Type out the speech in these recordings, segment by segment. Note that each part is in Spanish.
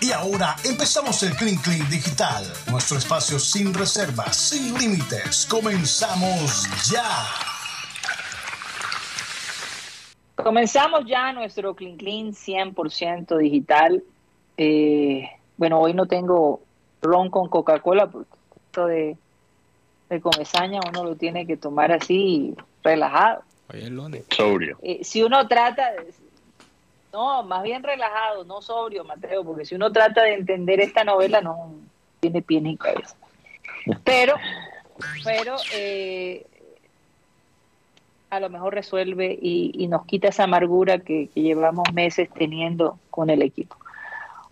Y ahora empezamos el Clean Clean Digital, nuestro espacio sin reservas, sin límites. Comenzamos ya. Comenzamos ya nuestro Clean Clean 100% digital. Eh, bueno, hoy no tengo ron con Coca-Cola porque esto de, de comezaña uno lo tiene que tomar así relajado. Sobrio. Eh, si uno trata de, no, más bien relajado, no sobrio, Mateo, porque si uno trata de entender esta novela no tiene pie ni cabeza. Pero, pero eh, a lo mejor resuelve y, nos quita esa amargura que, llevamos meses teniendo con el equipo.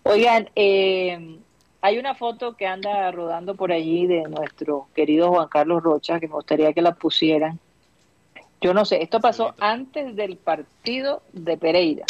Oigan, eh, hay una foto que anda rodando por allí de nuestro querido Juan Carlos Rocha, que me gustaría que la pusieran. Yo no sé, esto pasó antes del partido de Pereira,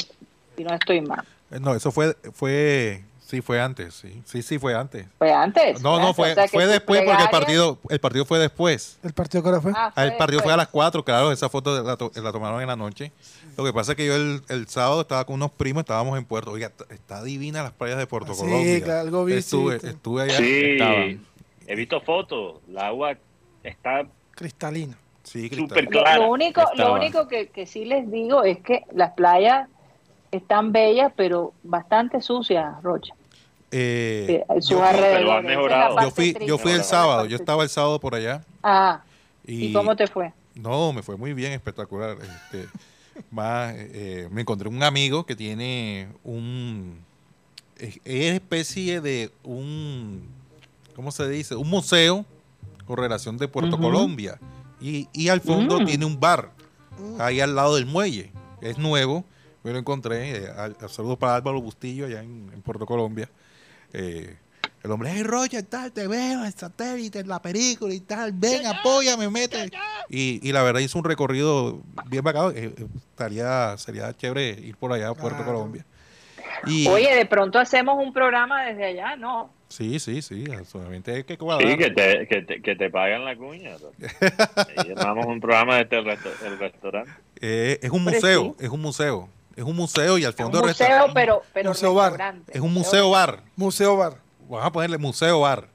si no estoy mal. Eh, no, eso fue, fue Sí, fue antes, sí. Sí, sí, fue antes. ¿Fue antes? No, no, fue, fue después porque el partido, el partido fue después. ¿El partido qué hora fue? Ah, el partido fue a las 4, claro, esa foto la, tomaron en la noche. Lo que pasa es que yo el, el, sábado estaba con unos primos, estábamos en Puerto. Oiga, está divina las playas de Puerto Colombia. Sí, claro, algo vi. Estuve, estuve allá. Sí, he visto fotos. La agua está cristalina. Sí, cristalina. clara. Lo único, lo único que, que sí les digo es que las playas están bellas, pero bastante sucias, Rocha. Eh, yo, yo fui, yo fui el sábado, yo estaba el sábado por allá. Ah, ¿y, cómo te fue? No, me fue muy bien, espectacular. Este, más, eh, me encontré un amigo que tiene un, es, especie de un, ¿cómo se dice? Un museo con relación de Puerto Colombia. Y, y, al fondo mm. tiene un bar, ahí al lado del muelle. Es nuevo, me lo encontré. Eh, saludos para Álvaro Bustillo allá en, en Puerto Colombia. Eh, el hombre, hey Roger, tal, te veo en satélite, en la película y tal, ven, apóyame, mete. Y, y la verdad hizo un recorrido bien bacano. Eh, estaría, sería chévere ir por allá a Puerto Colombia. Y, Oye, de pronto hacemos un programa desde allá, ¿no? Sí, sí, sí, solamente hay que cuadrar. Sí, que te, que te, que te pagan la cuña. Llamamos un programa desde el, restaurante. es un museo, es un museo. Es un museo y al fondo un museo, pero, pero museo bar. Es un museo bar. Museo bar. Vamos a ponerle museo bar.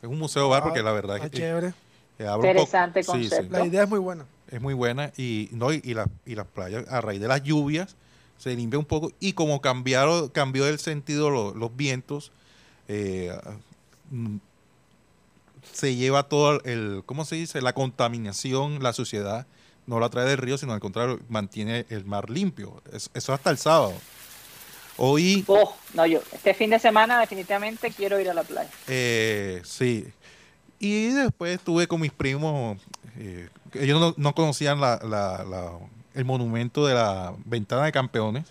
Es un museo bar porque la verdad es que chévere. Interesante concepto. La idea es muy buena. Es muy buena y no y, y, y las playas a raíz de las lluvias se limpia un poco y como cambiaron cambió el sentido los vientos eh, mm, se lleva todo el cómo se dice la contaminación la suciedad no la trae del río, sino al contrario, mantiene el mar limpio. Eso, hasta el sábado. Hoy. Oh, no, yo, este fin de semana definitivamente quiero ir a la playa. Eh, sí. Y después estuve con mis primos. Eh, ellos no, conocían el monumento de la ventana de campeones.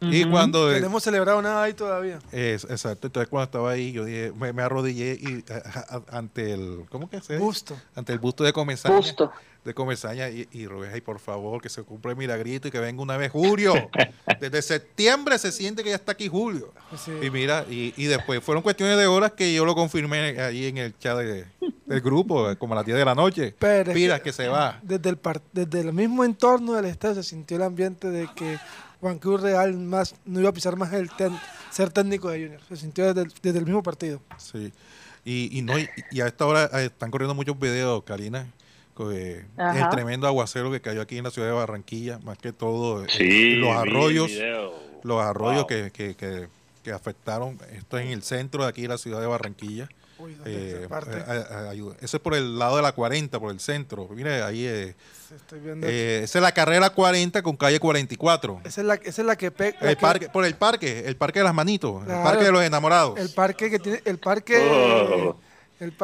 Y cuando... no hemos celebrado nada ahí todavía. Es, exacto. Entonces cuando estaba ahí, yo dije, me, arrodillé y, ante el... ¿Cómo que se Busto. Ante el busto de Comesaña. Busto. De Comesaña y, y rogué, por favor, que se cumpla el milagrito y que venga una vez Julio. Desde septiembre se siente que ya está aquí Julio. Y mira, y, y, después fueron cuestiones de horas que yo lo confirmé ahí en el chat del grupo, como a las 10 de la noche. Pero Mira que, se va. Desde el, desde el mismo entorno del estadio se sintió el ambiente de que Juan Cruz Real más, no iba a pisar más el ser técnico de Junior. Se sintió desde el, mismo partido. Sí. Y, y, no, y, a esta hora eh, están corriendo muchos videos, Karina. Eh, el tremendo aguacero que cayó aquí en la ciudad de Barranquilla, más que todo eh, los arroyos, los arroyos que, que, que, afectaron, esto en el centro de aquí de la ciudad de Barranquilla. Eh, eso es por el lado de la 40, por el centro. Mire, ahí eh, esa es la carrera 40 con calle 44. Esa es la, esa es la que el parque, por el parque, el parque de las manitos, el parque de los enamorados. El parque que tiene, el parque. Oh.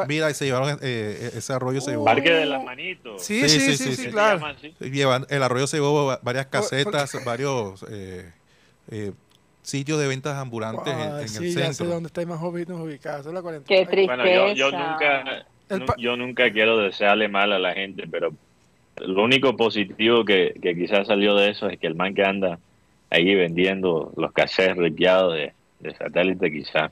Mira, y se llevaron ese arroyo se llevó. Parque de las manitos. Sí, sí, sí, sí, claro. el arroyo se llevó varias casetas, varios eh, sitios de ventas ambulantes en, el centro. Ya sé dónde estáis más ubicados. la Qué tristeza. Bueno, yo, nunca, yo nunca quiero desearle mal a la gente, pero lo único positivo que, que quizás salió de eso es que el man que anda ahí vendiendo los cassettes ripiados de, de satélite quizás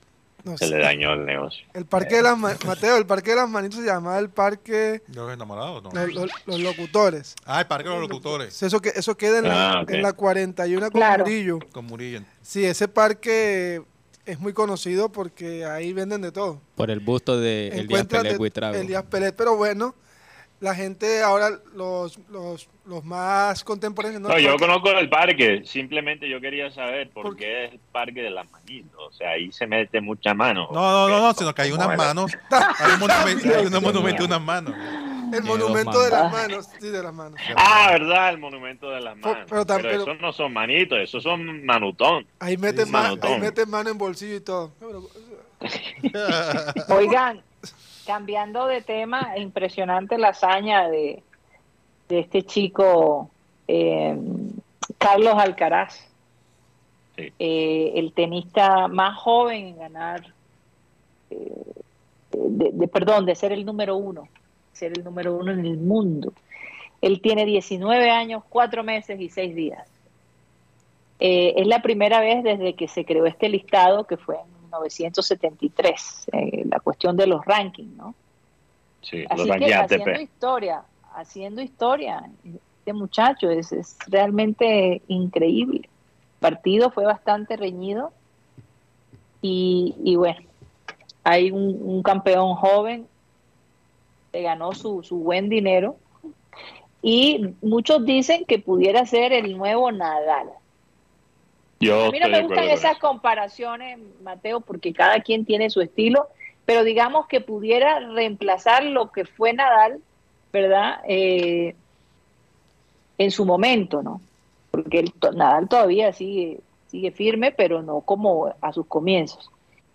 se le dañó el negocio. El parque de las Mateo, el parque de las manitos se llamaba el parque los enamorados, ¿no? Los, locutores. Ah, el parque de los locutores. Eso que eso queda en, la, ah, en la 41 con Murillo. Con Murillo. Sí, ese parque es muy conocido porque ahí venden de todo. Por el busto de Elías Pelet Buitrago. Elías Pelet, pero bueno, la gente ahora, los, los, los más contemporáneos... No, yo conozco el parque, simplemente yo quería saber por, qué es el parque de las manitos. O sea, ahí se mete mucha mano. No, no, no, sino que hay unas manos, hay un monumento, hay un monumento, unas manos. El monumento de las manos, sí, de las manos. Ah, verdad, el monumento de las manos. Pero, pero, esos no son manitos, esos son manutón. Ahí meten, ahí meten mano en bolsillo y todo. Oigan, cambiando de tema, impresionante la hazaña de, de este chico eh, Carlos Alcaraz, eh, el tenista más joven en ganar, eh, de, perdón, de ser el número uno, ser el número uno en el mundo. Él tiene 19 años, 4 meses y 6 días. es la primera vez desde que se creó este listado, que fue en 1973, la cuestión de los rankings, ¿no? Sí, Así que haciendo historia, haciendo historia, este muchacho es, es realmente increíble. El partido fue bastante reñido y, y bueno, hay un, campeón joven que ganó su, su buen dinero y muchos dicen que pudiera ser el nuevo Nadal. Yo a mí no me gustan esas comparaciones, Mateo, porque cada quien tiene su estilo pero digamos que pudiera reemplazar lo que fue Nadal, ¿verdad? Eh, en su momento, ¿no? Porque Nadal todavía sigue, sigue firme, pero no como a sus comienzos.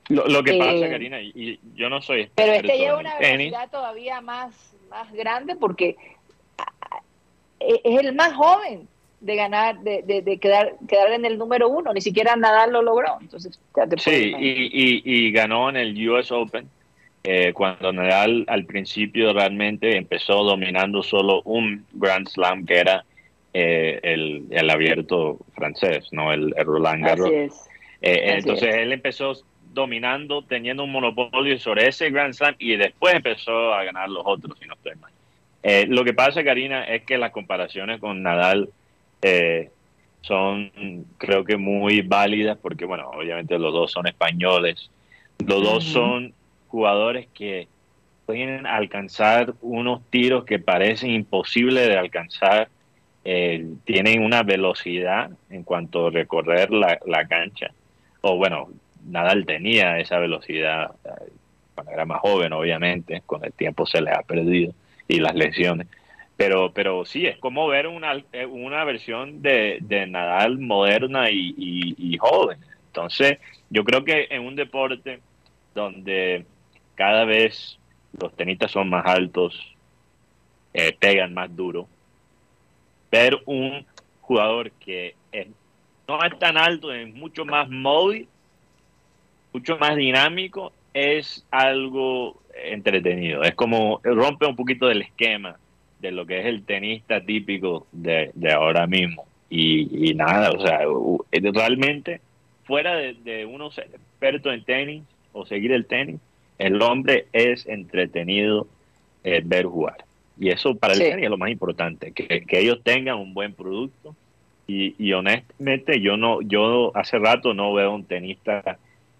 Lo, que pasa, eh, Karina, y, yo no soy Pero este lleva una velocidad todavía más, más grande porque es el más joven de ganar, de, de, quedar, quedar en el número uno. Ni siquiera Nadal lo logró. Entonces, sí, y, y, ganó en el US Open. Eh, cuando Nadal al principio realmente empezó dominando solo un Grand Slam que era eh, el, el, abierto francés, no el, Roland Garros. Eh, entonces él empezó dominando, teniendo un monopolio sobre ese Grand Slam y después empezó a ganar los otros, si no estoy mal. lo que pasa, Karina, es que las comparaciones con Nadal eh, son creo que muy válidas porque, bueno, obviamente los dos son españoles, los dos son jugadores que pueden alcanzar unos tiros que parecen imposibles de alcanzar, eh, tienen una velocidad en cuanto a recorrer la, la cancha, o bueno, Nadal tenía esa velocidad eh, cuando era más joven, obviamente, con el tiempo se le ha perdido y las lesiones. Pero, pero sí, es como ver una, eh, una versión de, de Nadal moderna y, joven. Entonces, yo creo que en un deporte donde cada vez los tenistas son más altos, eh, pegan más duro, ver un jugador que no es tan alto, es mucho más móvil, mucho más dinámico, es algo entretenido. Es como rompe un poquito del esquema de lo que es el tenista típico de, ahora mismo. Y, nada, o sea, realmente, fuera de, de uno ser experto en tenis o seguir el tenis, el hombre es entretenido eh, ver jugar. Y eso para el tenis es lo más importante, que, ellos tengan un buen producto. Y, y, honestamente, yo no, yo hace rato no veo un tenista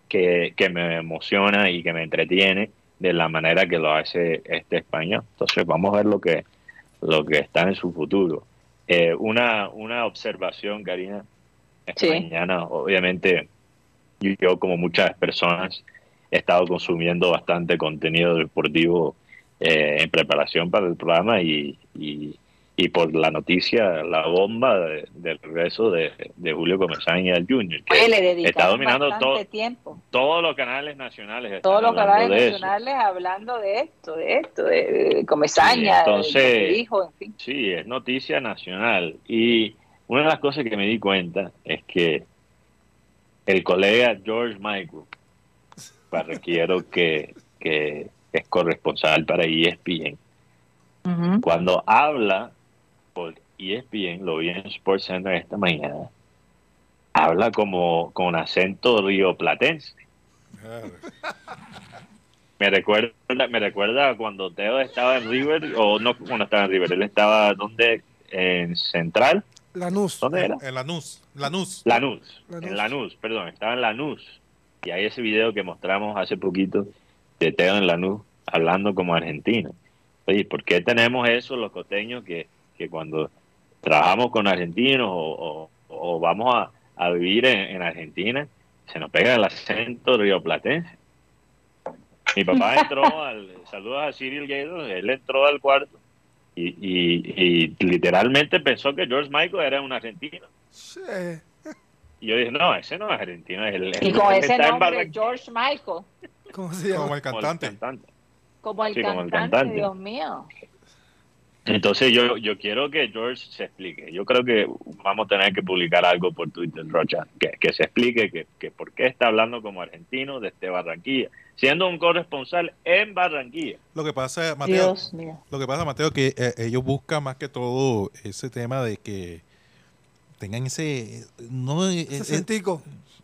que, que me emociona y que me entretiene de la manera que lo hace este español. Entonces vamos a ver lo que lo que está en su futuro. Eh, una, una observación, Karina, esta mañana, obviamente, yo, como muchas personas, he estado consumiendo bastante contenido deportivo eh, en preparación para el programa y, y por la noticia, la bomba del regreso de, Julio Comesaña al Junior. Que le está dominando todo, tiempo. todos los canales nacionales. Todos los canales nacionales hablando de esto, de esto, de, Comesaña, entonces, hijo, en fin. Sí, es noticia nacional. Y una de las cosas que me di cuenta es que el colega George Michael, para quiero que, que es corresponsal para ESPN, cuando habla por ESPN, lo vi en SportsCenter esta mañana, habla como con acento rioplatense. me recuerda, me recuerda cuando Teo estaba en River, o no cuando estaba en River, él estaba donde en Central. Lanús. ¿Dónde era? En Lanús. Lanús. Lanús. En Lanús, perdón, estaba en Lanús. Y hay ese video que mostramos hace poquito de Teo en la Lanús hablando como argentino. Oye, ¿por qué tenemos eso los costeños que, que cuando trabajamos con argentinos o, vamos a, vivir en, Argentina, se nos pega el acento rioplatense? Mi papá entró al, saludos a Cyril Gaydo, él entró al cuarto y, y, literalmente pensó que George Michael era un argentino. Sí. Y yo dije, no, ese no es argentino, es el, Y con ese nombre, George Michael. ¿Cómo se llama? Como el cantante. Como el, cantante, Dios mío. Entonces yo, yo quiero que George se explique. Yo creo que vamos a tener que publicar algo por Twitter, Rocha, que, que se explique que, que, por qué está hablando como argentino desde Barranquilla, siendo un corresponsal en Barranquilla. Lo que pasa, Mateo, lo que pasa, Mateo, que eh, ellos buscan más que todo ese tema de que tengan ese no ese, ese,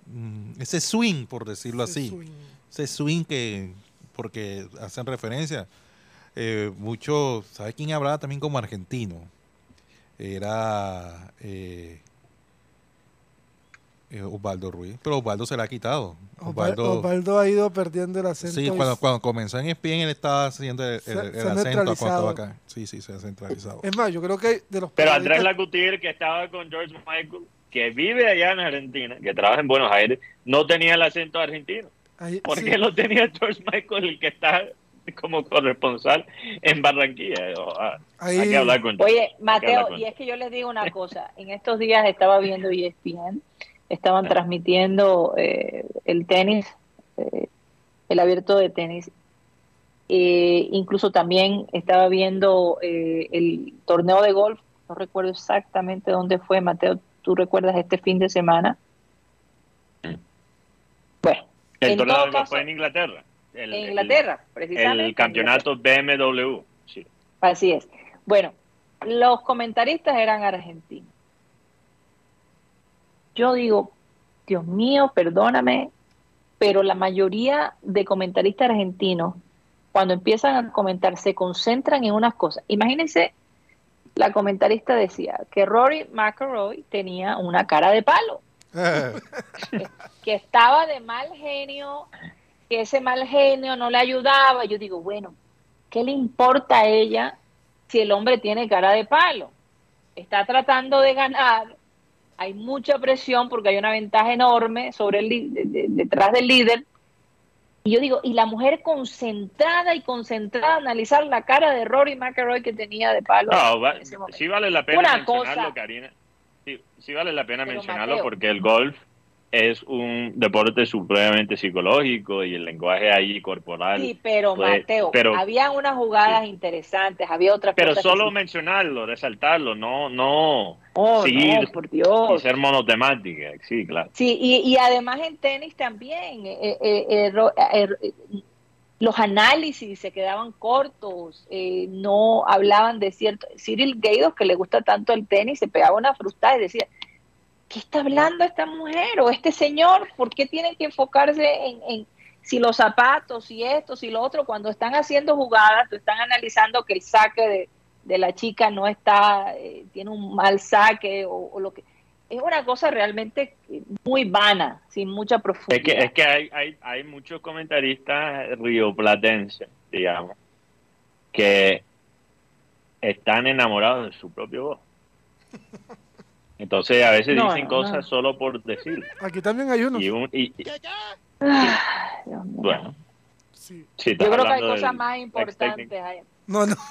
mm, ese swing, por decirlo así, ese swing que porque hacen referencia eh, mucho, ¿sabes quién hablaba también como argentino? Era eh, eh, Osvaldo Ruiz, pero Osvaldo se la ha quitado. Osvaldo, ha ido perdiendo el acento. Sí, cuando, cuando comenzó en ESPN él estaba haciendo el, acento cuando acá. Sí, sí, se ha centralizado. Es más, yo creo que de los Pero Andrés Lacutir, que estaba con George Michael, que vive allá en Argentina, que trabaja en Buenos Aires, no tenía el acento argentino. ¿Por qué lo tenía George Michael, el que está como corresponsal en Barranquilla. Ah, hay que hablar con Oye, Mateo, y es que yo les digo una cosa. En estos días estaba viendo ESPN, estaban transmitiendo eh, el tenis, eh, el abierto de tenis. Eh, incluso también estaba viendo el torneo de golf. No recuerdo exactamente dónde fue, Mateo. ¿Tú recuerdas este fin de semana? Bueno. El torneo de golf fue en Inglaterra en Inglaterra, precisamente. El campeonato BMW, sí. Así es. Bueno, los comentaristas eran argentinos. Yo digo, Dios mío, perdóname, pero la mayoría de comentaristas argentinos, cuando empiezan a comentar, se concentran en unas cosas. Imagínense, la comentarista decía que Rory McIlroy tenía una cara de palo, que estaba de mal genio, que ese mal genio no le ayudaba. Yo digo, bueno, ¿qué le importa a ella si el hombre tiene cara de palo? Está tratando de ganar, hay mucha presión porque hay una ventaja enorme sobre el detrás del líder. Y yo digo, y la mujer concentrada y concentrada a analizar la cara de Rory McIlroy que tenía de palo. No, sí vale la pena mencionarlo, Karina. Sí, vale la pena mencionarlo porque el golf es un deporte supremamente psicológico y el lenguaje ahí corporal. Sí, pero Mateo, había unas jugadas interesantes, había otras Pero solo mencionarlo, resaltarlo, no no oh, seguir por Dios. y ser monotemática, sí, claro. Sí, y, además en tenis también eh, eh, eh, los análisis se quedaban cortos, no hablaban de cierto Cyril Gaydos que le gusta tanto el tenis, se pegaba una frustrada y decía ¿qué está hablando esta mujer o este señor? ¿Por qué tienen que enfocarse en, si los zapatos, si esto, si lo otro? Cuando están haciendo jugadas, están analizando que el saque de, la chica no está, eh, tiene un mal saque o, lo que... Es una cosa realmente muy vana, sin mucha profundidad. Es que, es que hay, hay, hay muchos comentaristas rioplatenses, digamos, que están enamorados de su propio voz. Entonces a veces dicen cosas solo por decir. Aquí también hay uno. bueno. Yo creo que hay cosas más importantes. Hay,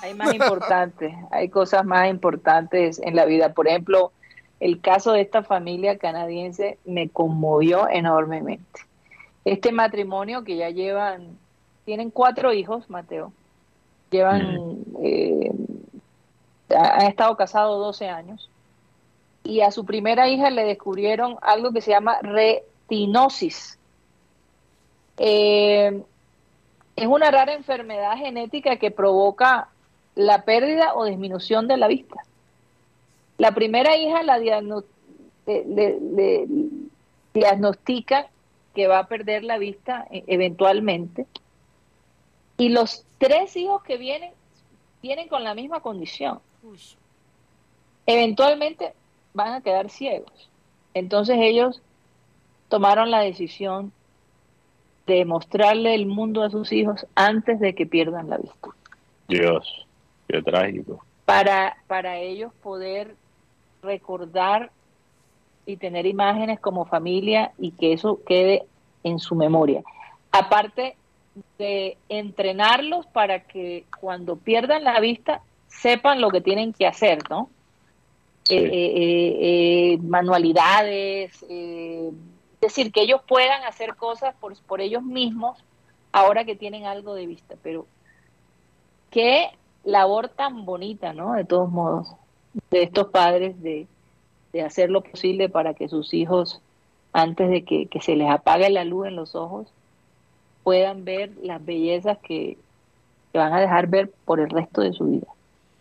hay más importantes. Hay cosas más importantes en la vida. Por ejemplo, el caso de esta familia canadiense me conmovió enormemente. Este matrimonio que ya llevan, tienen cuatro hijos, Mateo. Llevan, eh, han estado casados 12 años y a su primera hija le descubrieron algo que se llama retinosis. Eh, es una rara enfermedad genética que provoca la pérdida o disminución de la vista. La primera hija la diagnostica que va a perder la vista e, eventualmente. Y los tres hijos que vienen, vienen con la misma condición. Eventualmente van a quedar ciegos. Entonces ellos tomaron la decisión de mostrarle el mundo a sus hijos antes de que pierdan la vista. Dios, qué trágico. Para, para ellos poder recordar y tener imágenes como familia y que eso quede en su memoria. Aparte de entrenarlos para que cuando pierdan la vista sepan lo que tienen que hacer, ¿no? Eh, eh, eh, manualidades, es decir, que ellos puedan hacer cosas por, por ellos mismos ahora que tienen algo de vista, pero qué labor tan bonita, ¿no? De todos modos, de estos padres de, de hacer lo posible para que sus hijos, antes de que, se les apague la luz en los ojos, puedan ver las bellezas que, van a dejar ver por el resto de su vida.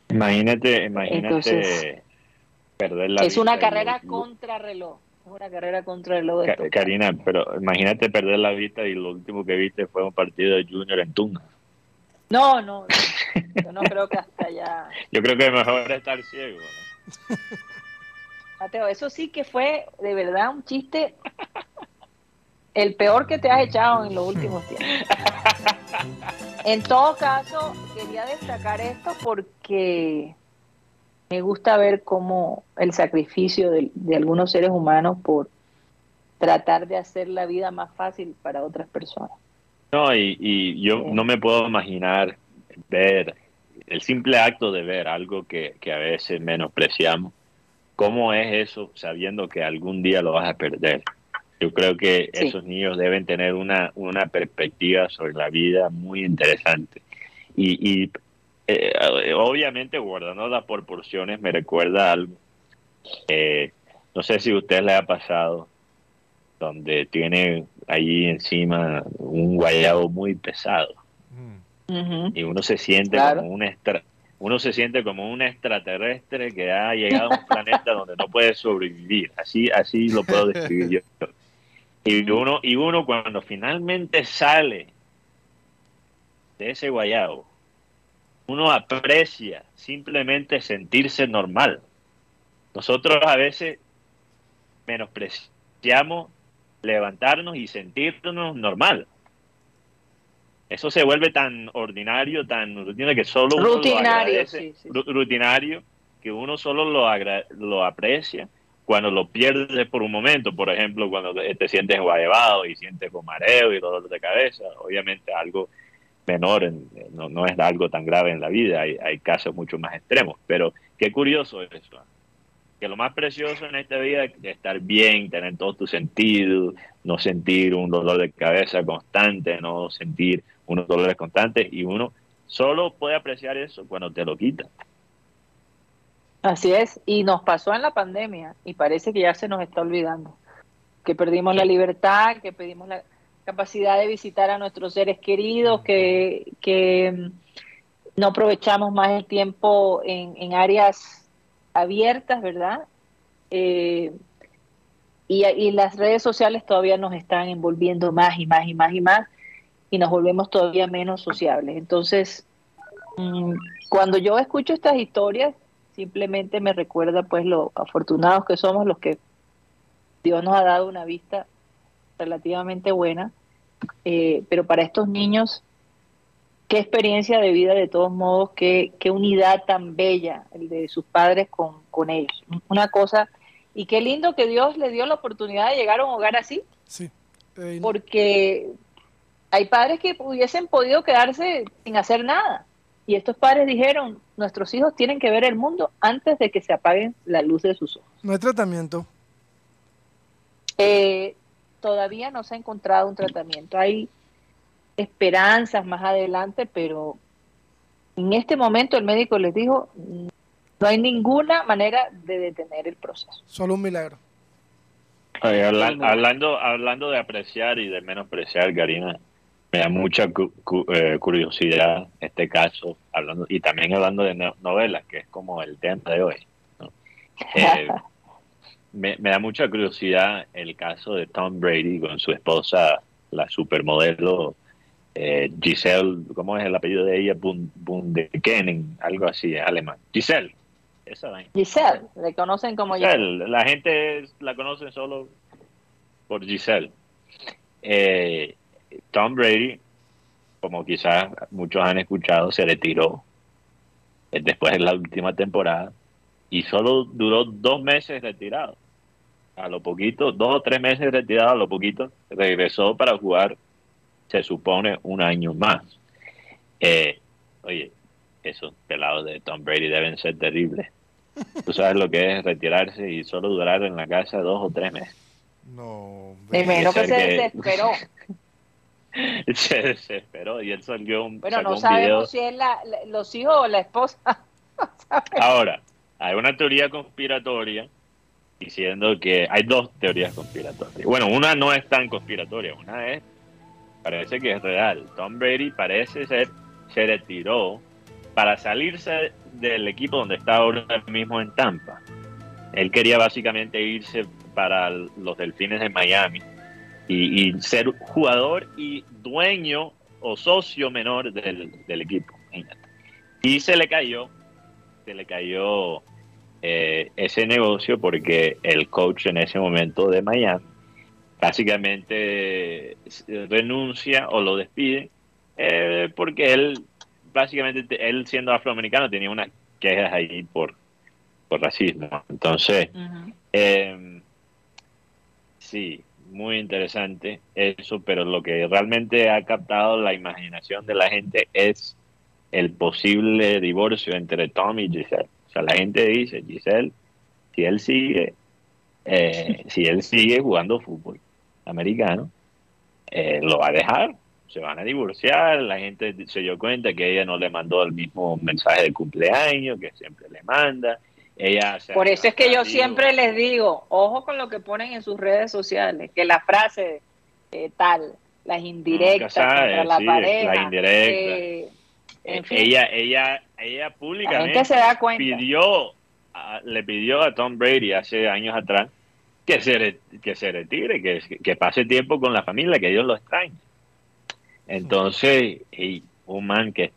Imagínate, imagínate perder la Es una carrera contra reloj. Es una carrera contra reloj. De Karina, pero imagínate perder la vista y lo último que viste fue un partido de Junior en Tunga. No, no, yo no creo que hasta allá. Yo creo que es mejor estar ciego. ¿no? Mateo, eso sí que fue de verdad un chiste el peor que te has echado en los últimos tiempos. En todo caso, quería destacar esto porque me gusta ver cómo el sacrificio de, algunos seres humanos por tratar de hacer la vida más fácil para otras personas. No, y, yo no me puedo imaginar ver el simple acto de ver algo que, que a veces menospreciamos ¿Cómo es eso sabiendo que algún día lo vas a perder? Yo creo que esos niños deben tener una, una perspectiva sobre la vida muy interesante. Y, y eh, obviamente, guardando las proporciones, me recuerda algo. Eh, no sé si a usted le ha pasado, donde tiene ahí encima un guayabo muy pesado. Y uno se siente como un extra, uno se siente como un extraterrestre que ha llegado a un planeta donde no puede sobrevivir. Así, así lo puedo describir yo. Y uno, y uno cuando finalmente sale de ese guayabo, uno aprecia simplemente sentirse normal. Nosotros a veces menospreciamos levantarnos y sentirnos normal. Eso se vuelve tan ordinario, tan rutinario que solo uno rutinario, lo rutinario, que uno solo lo, lo aprecia cuando lo pierdes por un momento, por ejemplo, cuando te sientes guayabado y sientes con mareo y dolor de cabeza, obviamente algo menor, no, no, es algo tan grave en la vida, hay, hay casos mucho más extremos, pero qué curioso es eso, que lo más precioso en esta vida es estar bien, tener todos tus sentidos, no sentir un dolor de cabeza constante, no sentir unos dolores constantes y uno solo puede apreciar eso cuando te lo quita. Así es, y nos pasó en la pandemia y parece que ya se nos está olvidando, que perdimos la libertad, que perdimos la capacidad de visitar a nuestros seres queridos, que, que mm, no aprovechamos más el tiempo en, en áreas abiertas, ¿verdad? Eh, y, y, las redes sociales todavía nos están envolviendo más y más y más y más y nos volvemos todavía menos sociables. Entonces, mm, cuando yo escucho estas historias, simplemente me recuerda pues lo afortunados que somos los que Dios nos ha dado una vista relativamente buena, eh, pero para estos niños, qué experiencia de vida de todos modos, qué, qué unidad tan bella el de sus padres con, con ellos. Una cosa, y qué lindo que Dios le dio la oportunidad de llegar a un hogar así. Sí. Porque hay padres que hubiesen podido quedarse sin hacer nada. Y estos padres dijeron, nuestros hijos tienen que ver el mundo antes de que se apaguen la luz de sus ojos. ¿No hay tratamiento? Eh, todavía no se ha encontrado un tratamiento. Hay esperanzas más adelante, pero en este momento el médico les dijo, no hay ninguna manera de detener el proceso. Solo un milagro. hablando, hablando de apreciar y de menospreciar, Karina, me da mucha eh, curiosidad este caso, hablando y también hablando de novelas, que es como el tema de hoy. Eh, me, da mucha curiosidad el caso de Tom Brady con su esposa, la supermodelo eh, Giselle, ¿cómo es el apellido de ella? Bundekenen, algo así, es alemán. Giselle. Esa Giselle, le conocen como Giselle. La gente la conoce solo por Giselle. Eh, Tom Brady, como quizás muchos han escuchado, se retiró eh, después de la última temporada y solo duró dos meses retirado. A lo poquito, dos o tres meses retirado, a lo poquito, regresó para jugar, se supone, un año más. Eh, oye, esos pelados de Tom Brady deben ser terribles. Tú sabes lo que es retirarse y solo durar en la casa dos o tres meses. No. Primero que se desesperó. se desesperó y él salió un. Bueno, no sabemos si es los hijos o la esposa. Ahora, hay una teoría conspiratoria diciendo que hay dos teorías conspiratorias. Bueno, una no es tan conspiratoria, una es, parece que es real. Tom Brady parece ser, se retiró para salirse del equipo donde está ahora mismo en Tampa. Él quería básicamente irse para los Delfines de Miami y, ser jugador y dueño o socio menor del, equipo. Y se le cayó, se le cayó eh, ese negocio porque el coach en ese momento de Miami básicamente renuncia o lo despide eh, porque él básicamente él siendo afroamericano tenía unas quejas ahí por, por racismo. Entonces, em, sí, muy interesante eso, pero lo que realmente ha captado la imaginación de la gente es el posible divorcio entre Tom y Giselle. O sea, la gente dice, Giselle, si él sigue, eh, si él sigue jugando fútbol americano, eh, lo va a dejar, se van a divorciar, la gente se dio cuenta que ella no le mandó el mismo mensaje de cumpleaños que siempre le manda, por eso es que yo siempre les digo, ojo con lo que ponen en sus redes sociales, que la frase eh, tal, las indirectas contra la pareja, la indirecta. Eh, eh, ella, ella, ella públicamente pidió, le pidió a Tom Brady hace años atrás que se, que se retire, que, que pase tiempo con la familia, que Dios lo extrañe. Entonces, un man que,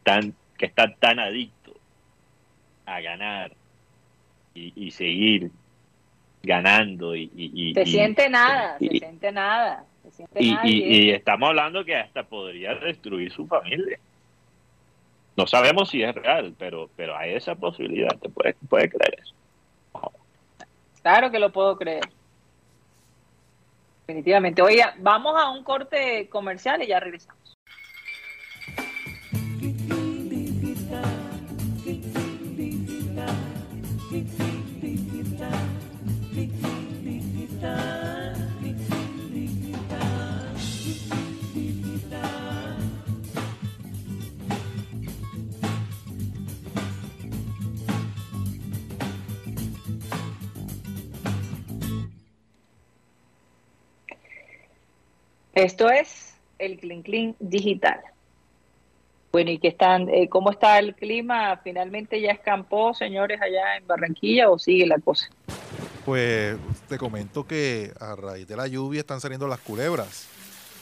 que está tan adicto a ganar, y, seguir ganando y, y, se siente nada se siente nada y, estamos hablando que hasta podría destruir su familia no sabemos si es real pero pero hay esa posibilidad te puedes, puedes creer eso. Claro que lo puedo creer. Definitivamente. Oiga vamos a un corte comercial y ya regresamos Esto es el Clean Clean Digital. Bueno, ¿y qué están, eh, cómo está el clima? ¿Finalmente ya escampó, señores, allá en Barranquilla o sigue la cosa? Pues te comento que a raíz de la lluvia están saliendo las culebras.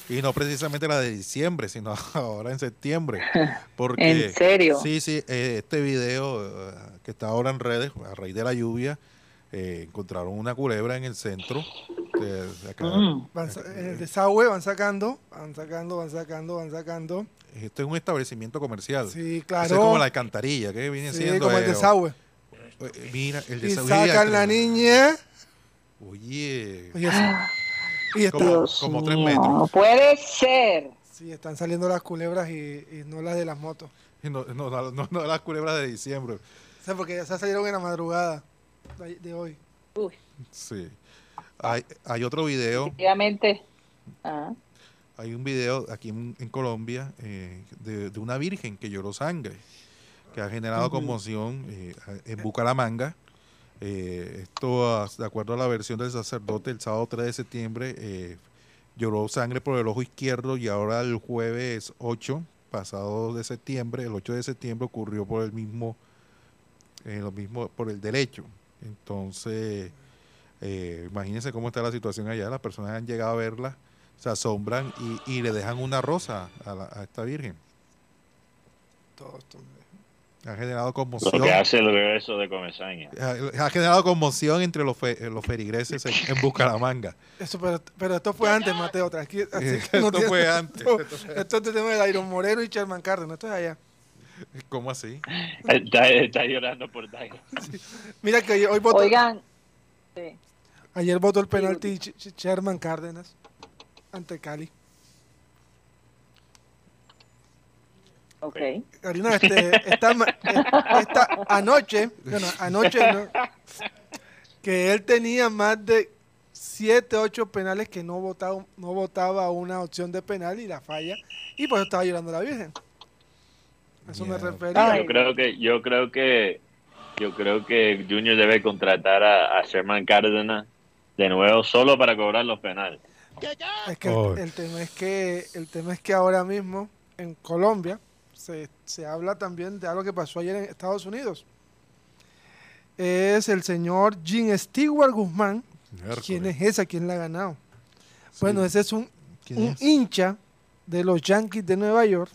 Y no precisamente la de diciembre, sino ahora en septiembre. Porque, ¿En serio? Sí, sí, eh, este video eh, que está ahora en redes, a raíz de la lluvia, encontraron una culebra en el centro Mm. el desagüe van sacando, van sacando, van sacando, van sacando. Esto es un establecimiento comercial. Sí, claro. es como la alcantarilla, que viene sí, siendo. como el desagüe. Eh, mira, el desagüe. Y sacan la niña. Oye. y está, como, tres metros. No puede ser. Sí, están saliendo las culebras y, no las de las motos. no, no, no, las culebras de diciembre. O sea, porque ya se salieron en la madrugada de hoy. Uy. Sí. Hay, hay otro video. Efectivamente. Hay un video aquí en, Colombia eh, de, una virgen que lloró sangre, que ha generado conmoción eh, en Bucaramanga. Eh, esto, de acuerdo a la versión del sacerdote, el sábado 3 de septiembre lloró sangre por el ojo izquierdo y ahora el jueves 8, pasado de septiembre, el 8 de septiembre ocurrió por el mismo, lo mismo por el derecho. Entonces, eh, imagínense cómo está la situación allá. Las personas han llegado a verla, se asombran y, y le dejan una rosa a, esta Virgen. Ha generado conmoción. Lo que hace el regreso de Comesaña. Ha, generado conmoción entre los, los ferigreses en, Bucaramanga. Eso, pero, esto fue antes, Mateo. Tranquilo. esto fue antes. Esto, es el tema de Iron Moreno y Sherman Cárdenas. Esto es allá. ¿Cómo así? Está, llorando por Tyron. Mira que hoy votó. Oigan. Ayer votó el penalti Sherman Cárdenas ante Cali. Ok. Karina, este, esta, esta, anoche, bueno, anoche, que él tenía más de 7, 8 penales que no votaba, no votaba una opción de penal y la falla, y por eso estaba llorando la Virgen. eso me refería. Yo creo que, yo creo que, yo creo que Junior debe contratar a, Sherman Cárdenas de nuevo solo para cobrar los penales. Es que el tema es que el tema es que ahora mismo en Colombia se, habla también de algo que pasó ayer en Estados Unidos. Es el señor Jim Stewart Guzmán. ¿Quién es ese? ¿Quién le ha ganado? Bueno, ese es un, hincha de los Yankees de Nueva York.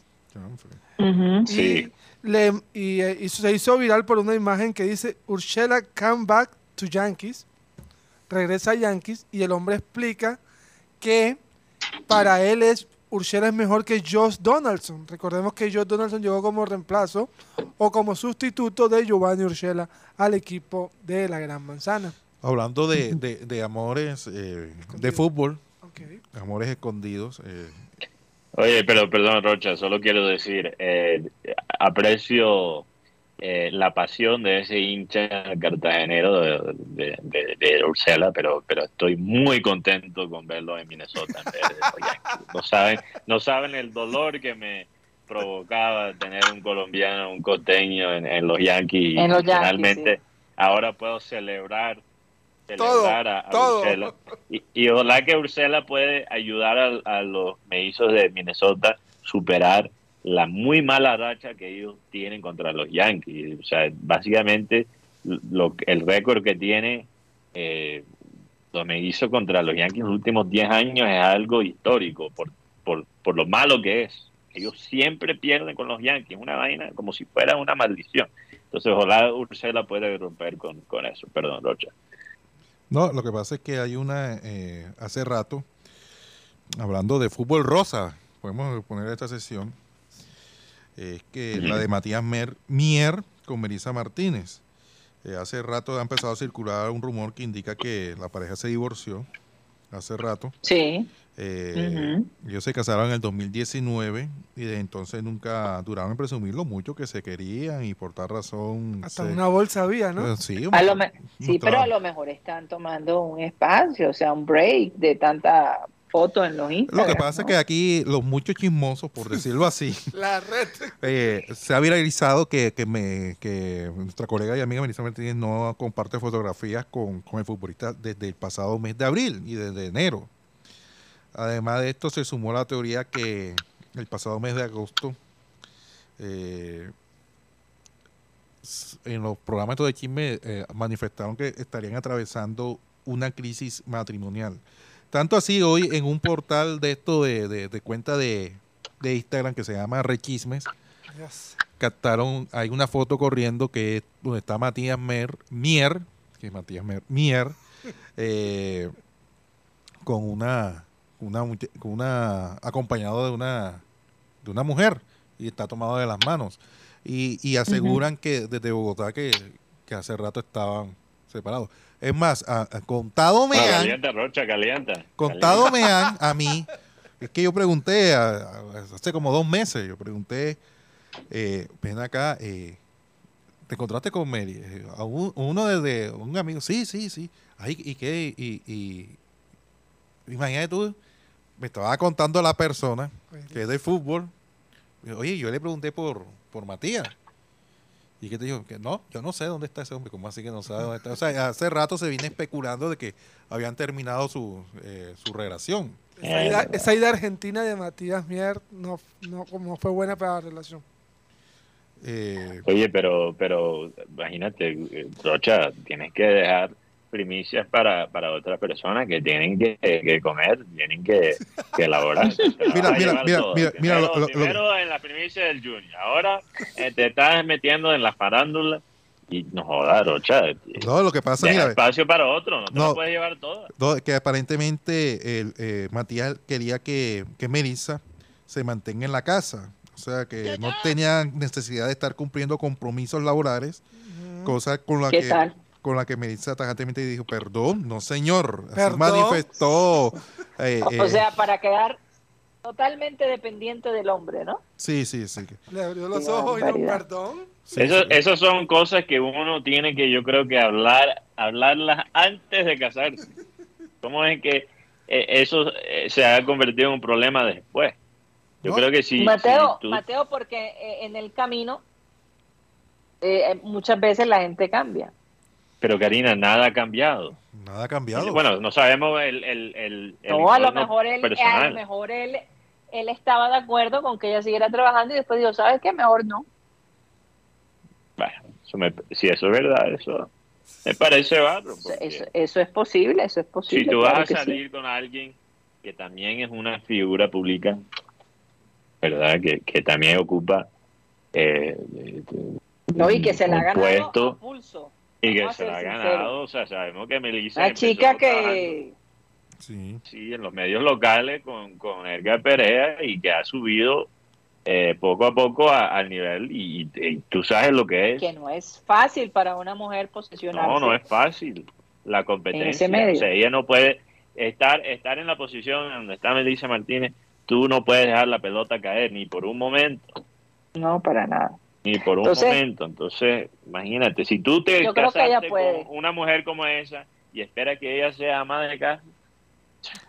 y, le, eh, y, se hizo viral por una imagen que dice Urshela come back to Yankees. Regresa a Yankees y el hombre explica que para él es Urshela es mejor que Josh Donaldson. Recordemos que Josh Donaldson llegó como reemplazo o como sustituto de Giovanni Urshela al equipo de la Gran Manzana. Hablando de, amores eh, de fútbol, amores escondidos. Eh. Oye, pero perdón, Rocha, solo quiero decir, eh, aprecio eh, la pasión de ese hincha cartagenero de, de, Ursela, pero, pero estoy muy contento con verlo en Minnesota. no, saben, no saben el dolor que me provocaba tener un colombiano, un costeño en, los Yankees. y finalmente ahora puedo celebrar celebrar a, Ursela. Y, y, ojalá que Ursela puede ayudar a, a los mellizos de Minnesota superar la muy mala racha que ellos tienen contra los Yankees. O sea, básicamente lo, el récord que tiene eh, hizo contra los Yankees en los últimos 10 años es algo histórico por, por, por lo malo que es. Ellos siempre pierden con los Yankees, una vaina como si fuera una maldición. Entonces, ojalá Ursela pueda romper con, con eso. Perdón, Rocha. No, lo que pasa es que hay una, eh, hace rato, hablando de fútbol rosa, podemos poner esta sesión, es que la de Matías Mier con Melissa Martínez. Eh, hace rato ha empezado a circular un rumor que indica que la pareja se divorció. Hace rato. Sí. Eh, ellos se casaron en el 2019 y de entonces nunca duraron en presumirlo mucho que se querían y por tal razón. Hasta una bolsa había, ¿no? Eh, sí, sí pero a lo mejor están tomando un espacio, o sea, un break de tanta fotos en los Lo que pasa es que aquí los muchos chismosos, por decirlo así, la red. Eh, se ha viralizado que, que, me, que nuestra colega y amiga Melissa Martínez no comparte fotografías con, con, el futbolista desde el pasado mes de abril y desde enero. Además de esto, se sumó la teoría que el pasado mes de agosto eh, en los programas de chisme eh, manifestaron que estarían atravesando una crisis matrimonial. Tanto así hoy en un portal de esto de, de, cuenta de, Instagram que se llama Rechismes, captaron, hay una foto corriendo que es donde está Matías Mer, Mier, que es Matías Mer, Mier, eh, con una, una, con una, acompañado de una, de una mujer y está tomado de las manos. Y, y aseguran que desde Bogotá que, que hace rato estaban separados. Es más, contado me han. Calienta, Rocha, calienta. Contado me han a mí. Es que yo pregunté hace como dos meses. Yo pregunté, eh, ven acá, eh, ¿te encontraste con Mary? Eh, a uno desde un amigo. Sí, sí, sí. Ay, ¿Y qué? Y, y, imagínate tú, me estaba contando la persona que es de fútbol. Oye, yo le pregunté por, por Matías. ¿Y qué te dijo? Que no, yo no sé dónde está ese hombre. ¿Cómo así que no sabe dónde está? O sea, hace rato se viene especulando de que habían terminado su, eh, su relación. Esa ida, argentina de Matías Mier no, no, como fue buena para la relación. Eh, Oye, pero, pero imagínate, Rocha, tienes que dejar. Primicias para, para otras personas que tienen que, comer, tienen que, elaborar. mira, mira, mira, mira, primero, primero en la primicia del Junior, ahora eh, te estás metiendo en la farándula y no jodas, Rocha. No, lo que pasa, mira, espacio para otro, no te lo puedes llevar todo. No, que aparentemente el, eh, Matías quería que, que Melissa se mantenga en la casa. O sea, que no tenía necesidad de estar cumpliendo compromisos laborales, cosa con la que con la que Melissa tajantemente dijo, perdón, no señor, así manifestó. Eh, o eh, sea, para quedar totalmente dependiente del hombre, ¿no? Sí, sí, sí. Le abrió los ojos y no, perdón. Eso, Esas son cosas que uno tiene que, yo creo que hablar, hablarlas antes de casarse. ¿Cómo es que eh, eso se ha convertido en un problema después? Yo creo que sí. Mateo, Mateo, porque eh, en el camino eh, muchas veces la gente cambia. Pero Karina, nada ha cambiado. Nada ha cambiado. Bueno, no sabemos el, el, el, no, a lo mejor él, a lo mejor él, él estaba de acuerdo con que ella siguiera trabajando y después dijo, ¿sabes qué? Mejor no. Bueno, si eso es verdad, eso me parece barro. Eso, eso, es posible, eso es posible. Si tú vas a salir con alguien que también es una figura pública, ¿verdad? Que, que también ocupa. Eh, no, y que se la ha ganado a pulso. Y que se la ha ganado, o sea, sabemos que Melissa. La chica que. Sí. sí, en los medios locales con, con Edgar Perea y que ha subido eh, poco a poco al nivel y, tú sabes lo que es. Que no es fácil para una mujer posicionarse. No, no es fácil. La competencia. O sea, ella no puede estar, estar en la posición donde está Melissa Martínez tú no puedes dejar la pelota caer ni por un momento. No, para nada. Ni por un momento. Entonces, imagínate, si tú te casaste con una mujer como esa y espera que ella sea ama de casa.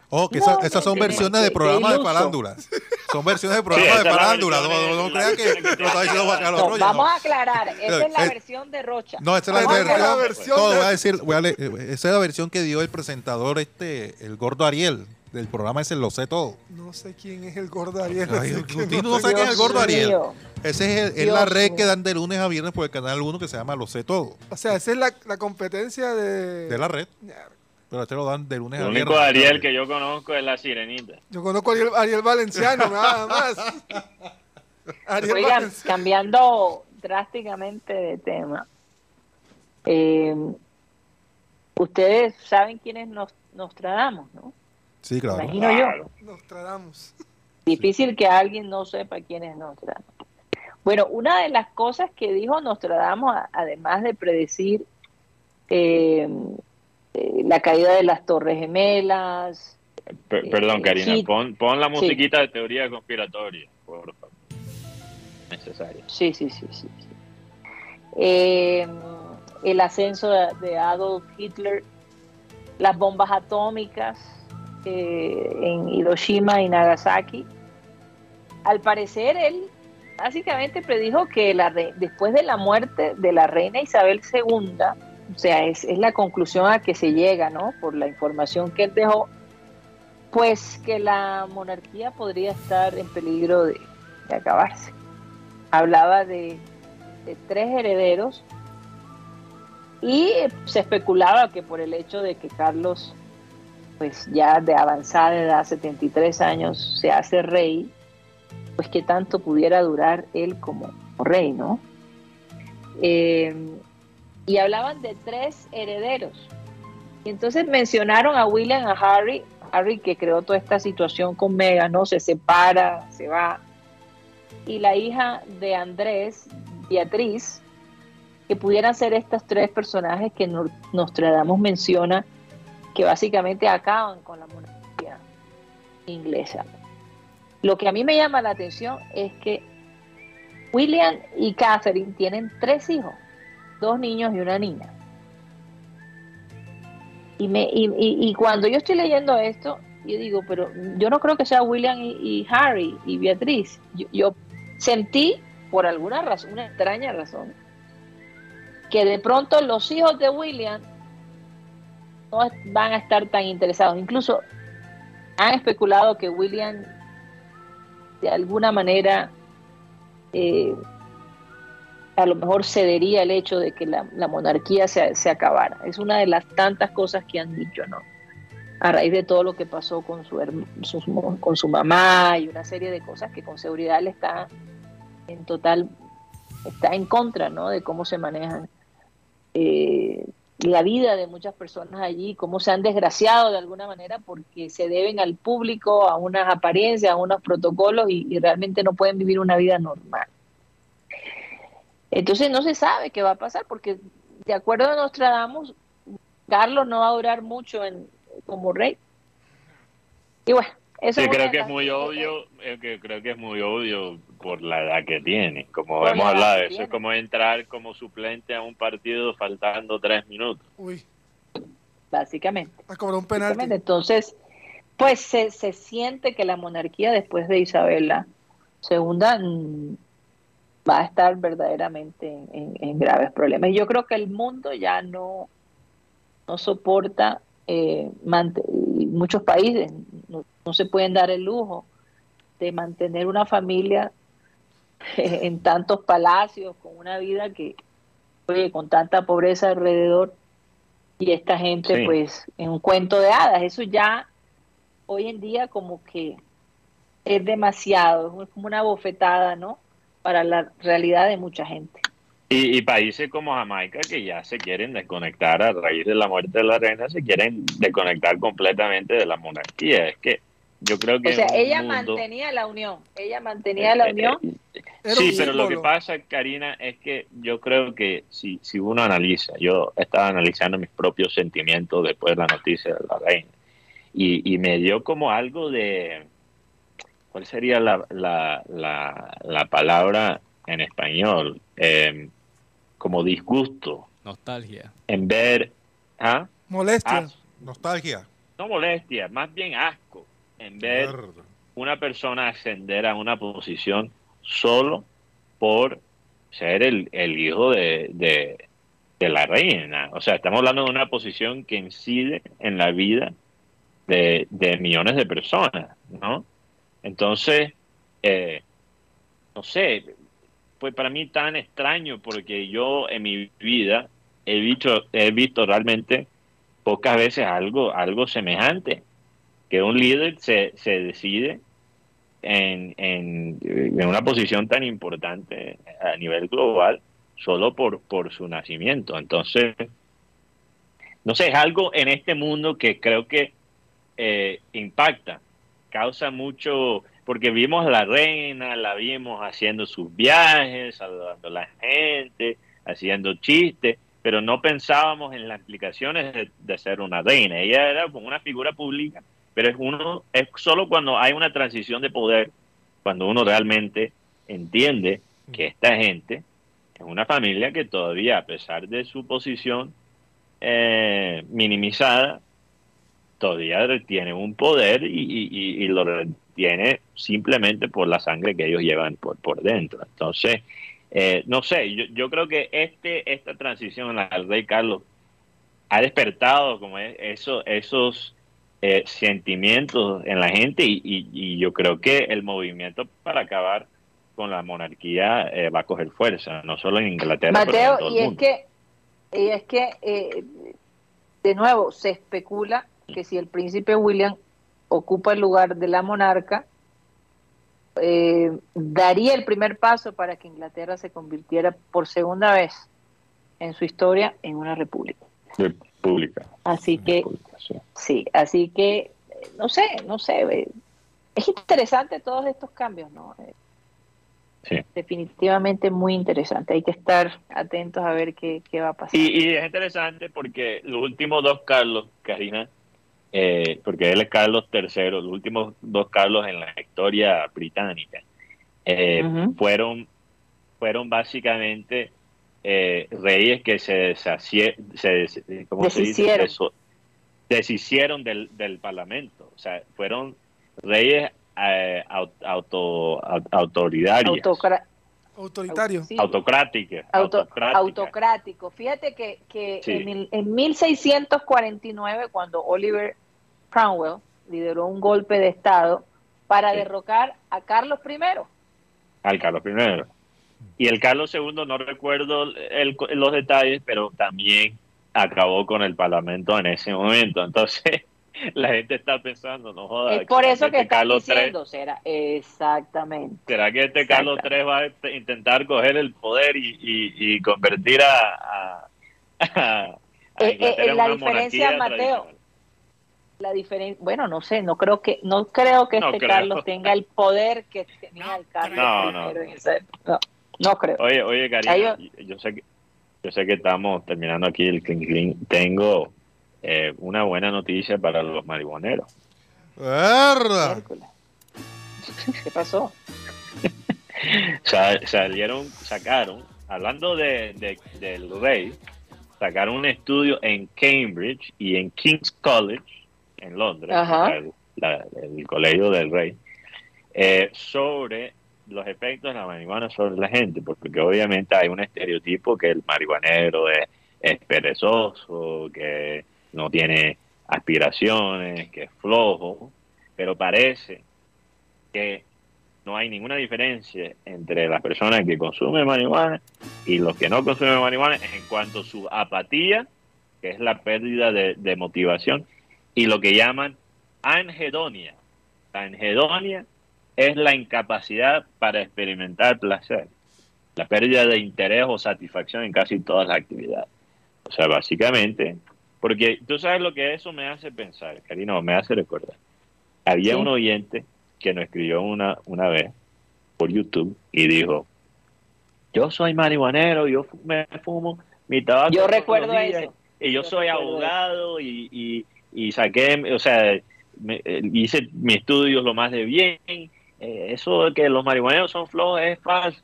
Oh, que esas son versiones de programas de farándulas. Son versiones de programas de farándulas. No, no, crean que lo está diciendo Juan Carlos no, Vamos a aclarar. Esa es la versión de Rocha. No, esa es la, versión. voy a decir, voy a leer, esa es la versión que dio el presentador, este, el gordo Ariel del programa ese Lo sé todo. No sé quién es el gordo Ariel. Ay, no, no sabes quién es el gordo Ariel. Ese es, la red que dan de lunes a viernes por el canal 1 que se llama Lo sé todo. O sea, esa es la, la competencia de... De la red. Pero este lo dan de lunes a viernes. El único Ariel que yo conozco es la sirenita. Yo conozco a Ariel, Ariel Valenciano, nada más. Ariel Oigan, cambiando drásticamente de tema. Eh, ustedes saben quiénes nos, nos tratamos, ¿no? Sí, claro. Imagino yo. Difícil que alguien no sepa quién es Nostradamus. Bueno, una de las cosas que dijo Nostradamus, además de predecir eh, eh, la caída de las Torres Gemelas. perdón, eh, Karina, pon, la musiquita de teoría conspiratoria, por favor. Necesario. Sí, sí, sí, sí. el ascenso de Adolf Hitler, las bombas atómicas, eh, en Hiroshima y Nagasaki. Al parecer, él básicamente predijo que después de la muerte de la reina Isabel II, o sea, es, la conclusión a que se llega, ¿no? Por la información que él dejó, pues que la monarquía podría estar en peligro de, acabarse. Hablaba de, tres herederos y se especulaba que por el hecho de que Carlos pues ya de avanzada edad, 73 años, se hace rey, pues que tanto pudiera durar él como rey, ¿no? Eh, y hablaban de tres herederos. Y entonces mencionaron a William, a Harry, Harry que creó toda esta situación con Meghan, ¿no? Se separa, se va. Y la hija de Andrés, Beatriz, que pudieran ser estos tres personajes que Nostradamus menciona que básicamente acaban con la monarquía inglesa. Lo que a mí me llama la atención es que William y Catherine tienen tres hijos, dos niños y una niña. Y, me, y, cuando yo estoy leyendo esto, yo digo, pero yo no creo que sea William y, Harry y Beatriz. Yo, yo, sentí, por alguna razón, una extraña razón, que de pronto los hijos de William no van a estar tan interesados. Incluso han especulado que William de alguna manera eh, a lo mejor cedería el hecho de que la, monarquía se, se, acabara. Es una de las tantas cosas que han dicho, ¿no? A raíz de todo lo que pasó con su, con su mamá y una serie de cosas que con seguridad le está en total, está en contra, ¿no? De cómo se manejan eh, la vida de muchas personas allí, cómo se han desgraciado de alguna manera porque se deben al público, a unas apariencias, a unos protocolos y realmente no pueden vivir una vida normal. Entonces no se sabe qué va a pasar, porque de acuerdo a Nostradamus, Carlos no va a durar mucho en, como rey. Y bueno, eso sí, creo que es muy obvio, que creo que es muy obvio por la edad que tiene. Como hemos hablado, eso es como entrar como suplente a un partido faltando tres minutos. Uy. Básicamente. A cobrar un penalti. Entonces, pues se, se siente que la monarquía después de Isabela II va a estar verdaderamente en, graves problemas. Y yo creo que el mundo ya no, no soporta, eh, muchos países no, se pueden dar el lujo de mantener una familia en tantos palacios, con una vida que, oye, con tanta pobreza alrededor, y esta gente pues en un cuento de hadas, eso ya hoy en día como que es demasiado, es como una bofetada, ¿no? para la realidad de mucha gente. Y, países como Jamaica que ya se quieren desconectar a raíz de la muerte de la reina, se quieren desconectar completamente de la monarquía. Es que yo creo que... O sea, ella mantenía la unión, ella mantenía la eh, unión. Eh, sí, pero lo que pasa, Karina, es que yo creo que si, si uno analiza, yo estaba analizando mis propios sentimientos después de la noticia de la reina, y, y me dio como algo de ¿cuál sería la, la, la, palabra en español? Em, como disgusto. Nostalgia. En ver... ¿ah? Molestia. Nostalgia. No molestia, más bien asco. En ver una persona ascender a una posición solo por ser el, el hijo de, de, de, la reina. O sea, estamos hablando de una posición que incide en la vida de, de millones de personas, ¿no? Entonces, eh, no sé, pues para mí tan extraño porque yo en mi vida he visto, he visto realmente pocas veces algo, algo semejante, que un líder se, se decide en, en, una posición tan importante a nivel global solo por, por su nacimiento. Entonces, no sé, es algo en este mundo que creo que eh, impacta causa mucho, porque vimos a la reina, la vimos haciendo sus viajes, saludando a la gente, haciendo chistes, pero no pensábamos en las implicaciones de, ser una reina. Ella era como una figura pública, pero es uno es solo cuando hay una transición de poder, cuando uno realmente entiende que esta gente es una familia que todavía, a pesar de su posición eh, minimizada, todavía tiene un poder y, lo tiene simplemente por la sangre que ellos llevan por, por dentro. Entonces, eh, no sé, yo, yo, creo que este esta transición al rey Carlos ha despertado como eso, esos eh, sentimientos en la gente y, yo creo que el movimiento para acabar con la monarquía eh, va a coger fuerza, no solo en Inglaterra, Mateo, en todo y, Es que, y es que, de nuevo, se especula que si el príncipe William ocupa el lugar de la monarca, eh, daría el primer paso para que Inglaterra se convirtiera por segunda vez en su historia en una república. Así que, sí. así que, no sé, no sé. Es interesante todos estos cambios, ¿no? Eh, sí. Definitivamente muy interesante. Hay que estar atentos a ver qué, va a pasar. Y, y, es interesante porque los últimos dos Carlos, Karina, eh, porque él es Carlos III, los últimos dos Carlos en la historia británica, eh, fueron, fueron básicamente eh, reyes que se, se, deshicieron, del, del, parlamento, o sea, fueron reyes auto, autoritarios. Autoritario. Autocrático. autocrático. Fíjate que, que en, en, 1649, cuando Oliver Cromwell lideró un golpe de Estado para derrocar a Carlos I. Al Carlos I. Y el Carlos II, no recuerdo los detalles, pero también acabó con el Parlamento en ese momento. Entonces, la gente está pensando, no jodas. Es por eso que, este Carlos diciendo, será exactamente. ¿Será que este Carlos III va a intentar coger el poder y, convertir a, eh, eh, la diferencia, Mateo? La diferencia, bueno, no sé, no creo que no creo que este Carlos tenga el poder que tenía el Carlos no, no. no, no creo. Oye, oye, Karina, yo sé que yo sé que estamos terminando aquí el clean clean. Tengo eh, una buena noticia para los marihuaneros. ¿Qué pasó? salieron, sacaron, hablando de, del rey, sacaron un estudio en Cambridge y en King's College, en Londres, el colegio del rey, eh, sobre los efectos de la marihuana sobre la gente, porque obviamente hay un estereotipo que el marihuanero es, perezoso, que no tiene aspiraciones, que es flojo, pero parece que no hay ninguna diferencia entre las personas que consumen marihuana y los que no consumen marihuana en cuanto a su apatía, que es la pérdida de, de motivación, y lo que llaman anhedonia. La anhedonia es la incapacidad para experimentar placer, la pérdida de interés o satisfacción en casi todas las actividades. O sea, básicamente, porque tú sabes lo que eso me hace pensar, Karina, me hace recordar. Había un oyente que nos escribió una, una vez por YouTube y dijo, yo soy marihuanero, yo me fumo mi tabaco. Yo recuerdo eso. Y yo, soy abogado y, y, y, saqué, o sea, eh, hice mis estudios lo más de bien eh, eso de que los marihuaneros son flojos es falso.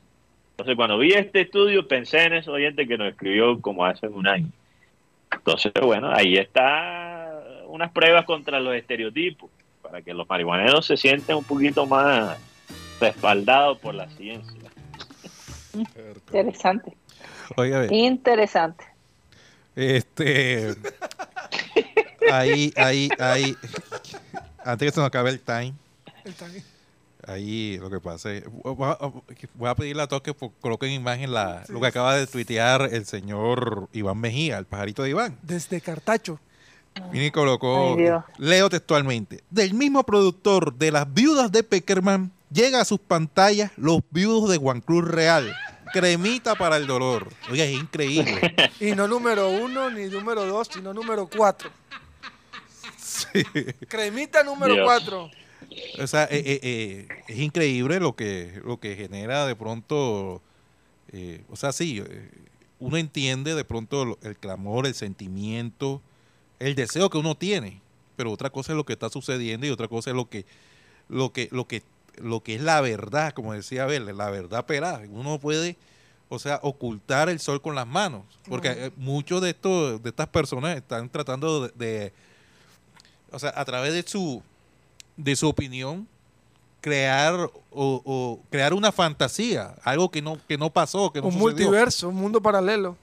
Entonces, cuando vi este estudio, pensé en ese oyente que nos escribió como hace un año. Entonces, bueno, ahí está unas pruebas contra los estereotipos, para que los marihuaneros se sienten un poquito más respaldados por la ciencia. Interesante. Interesante. Este. ahí, ahí, ahí. Antes que se nos acabe el time. El time. Ahí lo que pasa es, voy a pedirle a todos que coloquen en imagen la, lo que acaba de tuitear el señor Iván Mejía, el pajarito de Iván. Desde Cartacho. Y colocó, leo textualmente, del mismo productor de las viudas de Peckerman llega a sus pantallas los viudos de Juan Cruz Real. Cremita para el dolor. Oye, es increíble. y no número uno ni número dos, sino número cuatro. Cremita número cuatro. O sea, eh, eh, eh, es increíble lo que, lo que genera de pronto, o sea, sí, uno entiende de pronto el clamor, el sentimiento, el deseo que uno tiene, pero otra cosa es lo que está sucediendo y otra cosa es lo que, lo que, lo que, lo que es la verdad, como decía Abel, la verdad perada. Uno puede, o sea, ocultar el sol con las manos, porque muchos de estos, de estas personas están tratando de o sea, a través de su de su opinión, crear o, crear una fantasía, algo que no que no pasó, que un multiverso, un mundo paralelo.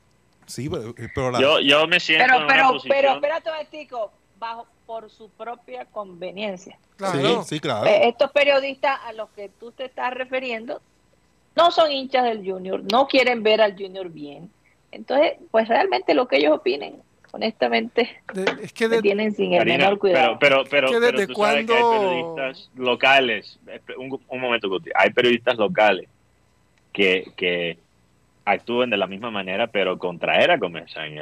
Sí, pero, yo, yo me siento pero, pero, pero espérate un bajo por su propia conveniencia. Claro. Sí, claro. Eh, estos periodistas a los que tú te estás refiriendo no son hinchas del Junior, no quieren ver al Junior bien. Entonces, pues realmente lo que ellos opinen honestamente es que tienen sin el menor cuidado. Pero, pero, pero, tú sabes que hay periodistas locales, un, un momento, hay periodistas locales que, que actúan de la misma manera, pero contraer a Comersan.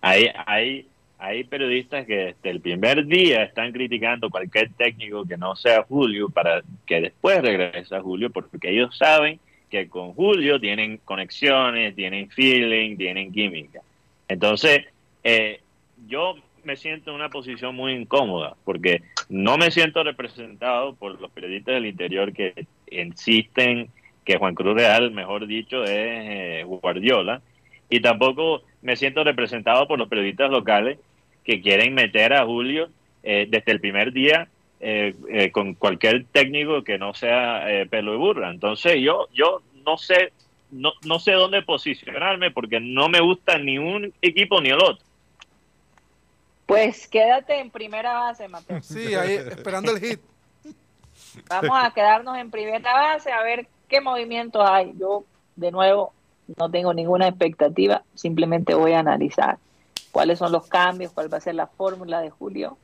Hay, hay, hay periodistas que desde el primer día están criticando cualquier técnico que no sea Julio para que después regrese a Julio, porque ellos saben que con Julio tienen conexiones, tienen feeling, tienen química. Entonces, eh, yo me siento en una posición muy incómoda porque no me siento representado por los periodistas del interior que insisten que Juan Cruz Real, mejor dicho, es eh, Guardiola, y tampoco me siento representado por los periodistas locales que quieren meter a Julio eh, desde el primer día con cualquier técnico que no sea pelo de burra. Entonces yo, yo no sé, no, no sé dónde posicionarme porque no me gusta ni un equipo ni el otro. Pues quédate en primera base, Mateo. Sí, ahí esperando el hit. Vamos a quedarnos en primera base a ver qué movimientos hay. Yo de nuevo, no tengo ninguna expectativa, simplemente voy a analizar cuáles son los cambios, cuál va a ser la fórmula de Julio.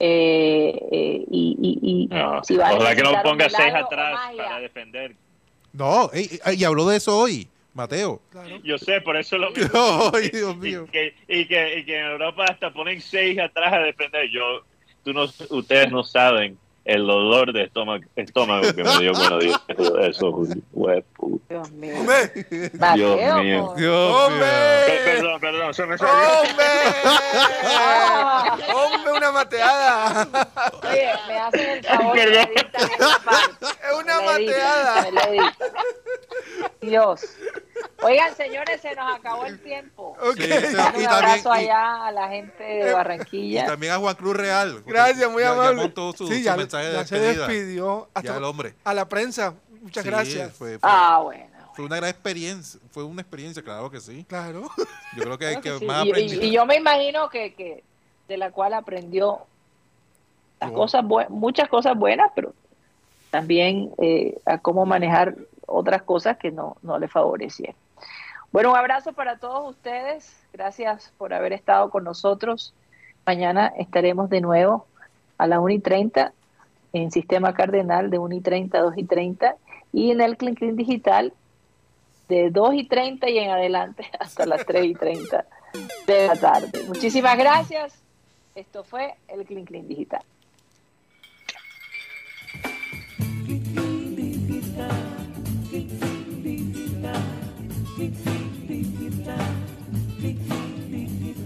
Eh, eh, y, si va a que no ponga seis atrás para defender. No, y, habló de eso hoy. Mateo. Yo sé, por eso lo Ay, Dios mío. Y que, y, que, y que en Europa hasta ponen seis atrás a defender. Yo, tú no, ustedes no saben el dolor de estómago, estómago que me dio cuando dije eso, Dios mío. Dios mío. Dios mío. Perdón, perdón, se me salió. ¡Hombre! ¡Hombre, una mateada! Oye, me hacen el favor de Es una mateada. Dios. Oigan, señores, se nos acabó el tiempo. Okay. un abrazo allá a la gente de Barranquilla. Y también a Juan Cruz Real. Gracias, muy amable. Ya su, sí, ya, mensaje de se despidió hasta el hombre. a la prensa. Muchas gracias. Fue, ah, bueno. Fue una gran experiencia. Fue una experiencia, claro que sí. Claro. Yo creo que hay que, más y, y, yo me imagino que, que de la cual aprendió las cosas muchas cosas buenas, pero también eh, a cómo manejar otras cosas que no, no le favorecieron. Bueno, un abrazo para todos ustedes. Gracias por haber estado con nosotros. Mañana estaremos de nuevo a las 1 y 30 en Sistema Cardenal de 1 y 30 a 2 y 30 y en el Clean Digital de 2 y 30 y en adelante hasta las 3 y 30 de la tarde. Muchísimas gracias. Esto fue el Clean Clean digital.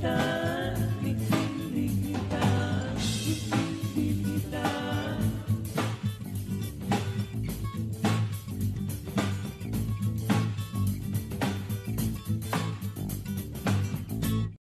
Christian.